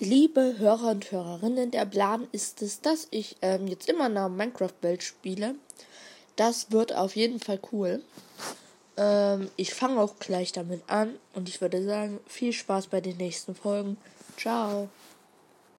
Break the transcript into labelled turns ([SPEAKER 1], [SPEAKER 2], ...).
[SPEAKER 1] liebe Hörer und Hörerinnen, der Plan ist es, dass ich ähm, jetzt immer nach Minecraft-Welt spiele. Das wird auf jeden Fall cool. Ähm, ich fange auch gleich damit an und ich würde sagen, viel Spaß bei den nächsten Folgen. Ciao.